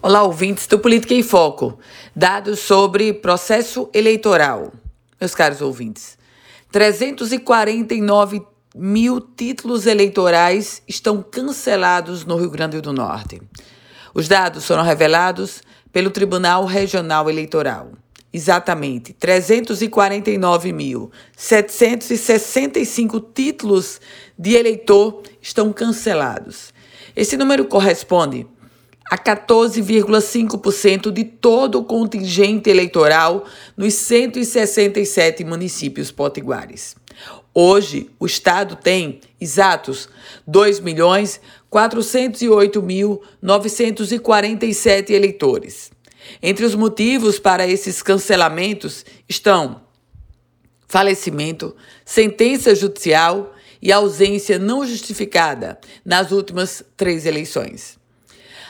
Olá, ouvintes do Política em Foco. Dados sobre processo eleitoral. Meus caros ouvintes, 349 mil títulos eleitorais estão cancelados no Rio Grande do Norte. Os dados foram revelados pelo Tribunal Regional Eleitoral. Exatamente, 349.765 títulos de eleitor estão cancelados. Esse número corresponde a 14,5% de todo o contingente eleitoral nos 167 municípios potiguares. Hoje, o Estado tem exatos 2.408.947 eleitores. Entre os motivos para esses cancelamentos estão falecimento, sentença judicial e ausência não justificada nas últimas três eleições.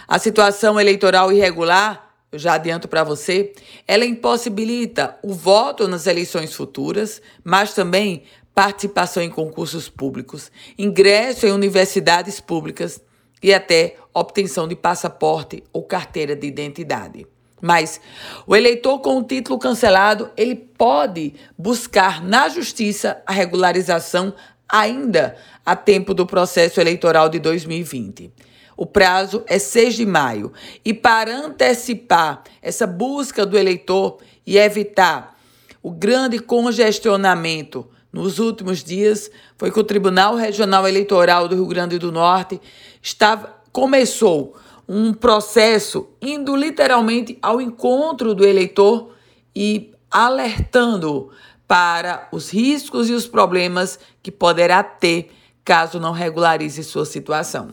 A situação eleitoral irregular, eu já adianto para você, ela impossibilita o voto nas eleições futuras, mas também participação em concursos públicos, ingresso em universidades públicas e até obtenção de passaporte ou carteira de identidade. Mas o eleitor com o título cancelado, ele pode buscar na justiça a regularização ainda a tempo do processo eleitoral de 2020. O prazo é 6 de maio. E para antecipar essa busca do eleitor e evitar o grande congestionamento nos últimos dias, foi que o Tribunal Regional Eleitoral do Rio Grande do Norte estava, começou um processo indo literalmente ao encontro do eleitor e alertando para os riscos e os problemas que poderá ter caso não regularize sua situação.